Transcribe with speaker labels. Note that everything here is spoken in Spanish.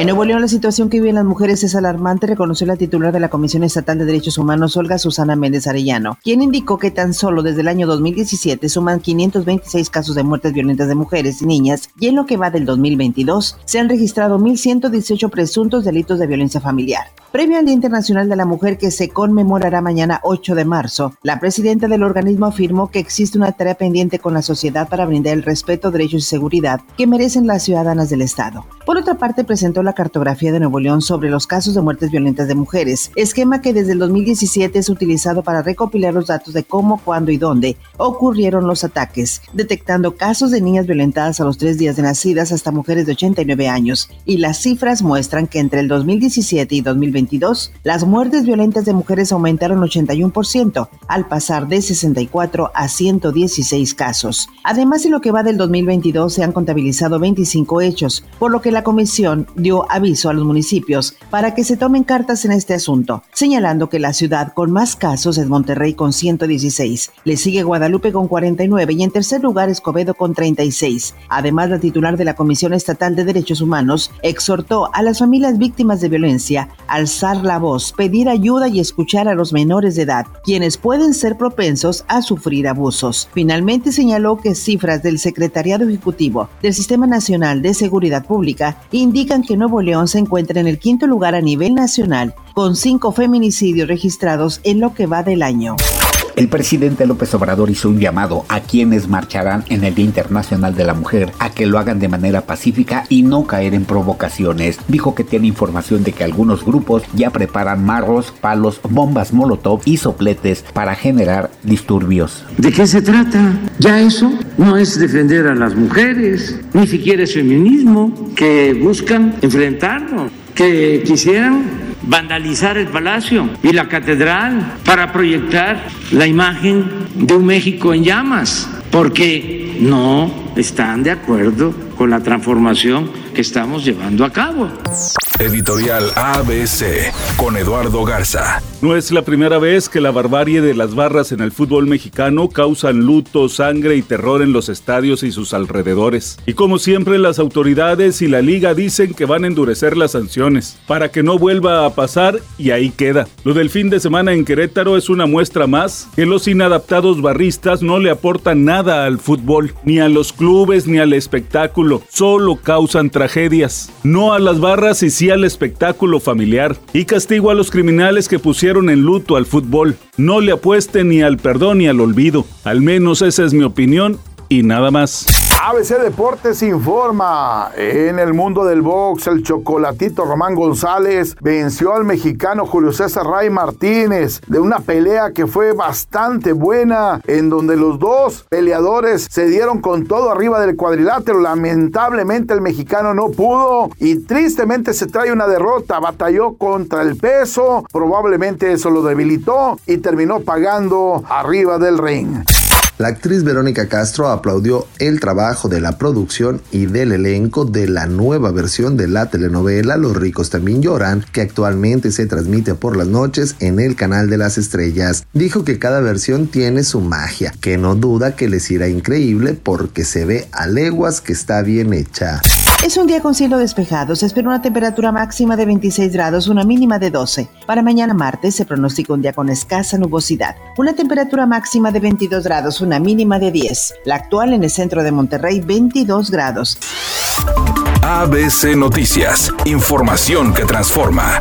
Speaker 1: En Nuevo León la situación que viven las mujeres es alarmante, reconoció la titular de la Comisión Estatal de Derechos Humanos, Olga Susana Méndez Arellano, quien indicó que tan solo desde el año 2017 suman 526 casos de muertes violentas de mujeres y niñas y en lo que va del 2022 se han registrado 1.118 presuntos delitos de violencia familiar. Previo al Día Internacional de la Mujer que se conmemorará mañana 8 de marzo, la presidenta del organismo afirmó que existe una tarea pendiente con la sociedad para brindar el respeto, derechos y seguridad que merecen las ciudadanas del Estado. Por otra parte, presentó la cartografía de Nuevo León sobre los casos de muertes violentas de mujeres, esquema que desde el 2017 es utilizado para recopilar los datos de cómo, cuándo y dónde ocurrieron los ataques, detectando casos de niñas violentadas a los tres días de nacidas hasta mujeres de 89 años. Y las cifras muestran que entre el 2017 y 2020 las muertes violentas de mujeres aumentaron 81%, al pasar de 64 a 116 casos. Además, en lo que va del 2022 se han contabilizado 25 hechos, por lo que la comisión dio aviso a los municipios para que se tomen cartas en este asunto, señalando que la ciudad con más casos es Monterrey con 116, le sigue Guadalupe con 49 y en tercer lugar Escobedo con 36. Además, la titular de la Comisión Estatal de Derechos Humanos exhortó a las familias víctimas de violencia al alzar la voz, pedir ayuda y escuchar a los menores de edad, quienes pueden ser propensos a sufrir abusos. Finalmente señaló que cifras del Secretariado Ejecutivo del Sistema Nacional de Seguridad Pública indican que Nuevo León se encuentra en el quinto lugar a nivel nacional, con cinco feminicidios registrados en lo que va del año.
Speaker 2: El presidente López Obrador hizo un llamado a quienes marcharán en el Día Internacional de la Mujer a que lo hagan de manera pacífica y no caer en provocaciones. Dijo que tiene información de que algunos grupos ya preparan marros, palos, bombas molotov y sopletes para generar disturbios.
Speaker 3: ¿De qué se trata? Ya eso no es defender a las mujeres, ni siquiera es feminismo, que buscan enfrentarnos, que quisieran vandalizar el palacio y la catedral para proyectar la imagen de un México en llamas, porque no están de acuerdo con la transformación que estamos llevando a cabo.
Speaker 4: Editorial ABC con Eduardo Garza.
Speaker 5: No es la primera vez que la barbarie de las barras en el fútbol mexicano causan luto, sangre y terror en los estadios y sus alrededores. Y como siempre las autoridades y la liga dicen que van a endurecer las sanciones para que no vuelva a pasar y ahí queda. Lo del fin de semana en Querétaro es una muestra más que los inadaptados barristas no le aportan nada al fútbol, ni a los clubes ni al espectáculo, solo causan tragedias. No a las barras y sí al espectáculo familiar y castigo a los criminales que pusieron en luto al fútbol. No le apuesten ni al perdón ni al olvido. Al menos esa es mi opinión y nada más.
Speaker 6: ABC Deportes informa. En el mundo del box, el chocolatito Román González venció al mexicano Julio César Ray Martínez de una pelea que fue bastante buena, en donde los dos peleadores se dieron con todo arriba del cuadrilátero. Lamentablemente el mexicano no pudo y tristemente se trae una derrota. Batalló contra el peso, probablemente eso lo debilitó y terminó pagando arriba del ring.
Speaker 7: La actriz Verónica Castro aplaudió el trabajo de la producción y del elenco de la nueva versión de la telenovela Los ricos también lloran, que actualmente se transmite por las noches en el canal de las estrellas. Dijo que cada versión tiene su magia, que no duda que les irá increíble porque se ve a leguas que está bien hecha.
Speaker 1: Es un día con cielo despejado. Se espera una temperatura máxima de 26 grados, una mínima de 12. Para mañana martes se pronostica un día con escasa nubosidad. Una temperatura máxima de 22 grados, una mínima de 10. La actual en el centro de Monterrey, 22 grados.
Speaker 4: ABC Noticias. Información que transforma.